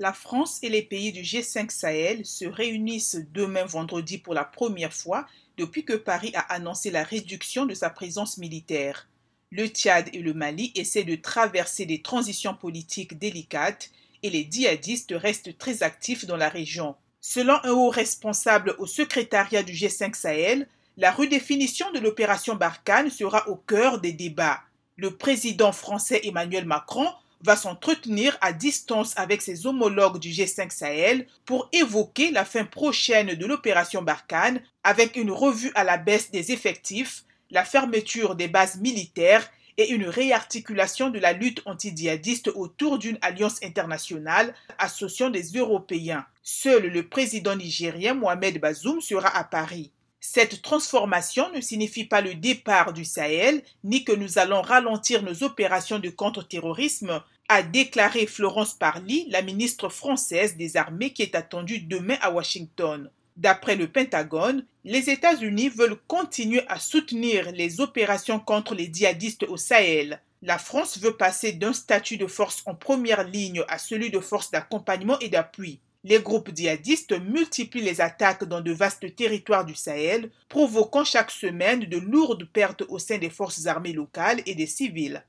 La France et les pays du G5 Sahel se réunissent demain vendredi pour la première fois depuis que Paris a annoncé la réduction de sa présence militaire. Le Tchad et le Mali essaient de traverser des transitions politiques délicates et les djihadistes restent très actifs dans la région. Selon un haut responsable au secrétariat du G5 Sahel, la redéfinition de l'opération Barkhane sera au cœur des débats. Le président français Emmanuel Macron va s'entretenir à distance avec ses homologues du G5 Sahel pour évoquer la fin prochaine de l'opération Barkhane avec une revue à la baisse des effectifs, la fermeture des bases militaires et une réarticulation de la lutte antidjihadiste autour d'une alliance internationale associant des Européens. Seul le président nigérien Mohamed Bazoum sera à Paris. Cette transformation ne signifie pas le départ du Sahel, ni que nous allons ralentir nos opérations de contre-terrorisme, a déclaré Florence Parly, la ministre française des Armées qui est attendue demain à Washington. D'après le Pentagone, les États-Unis veulent continuer à soutenir les opérations contre les djihadistes au Sahel. La France veut passer d'un statut de force en première ligne à celui de force d'accompagnement et d'appui. Les groupes djihadistes multiplient les attaques dans de vastes territoires du Sahel, provoquant chaque semaine de lourdes pertes au sein des forces armées locales et des civils.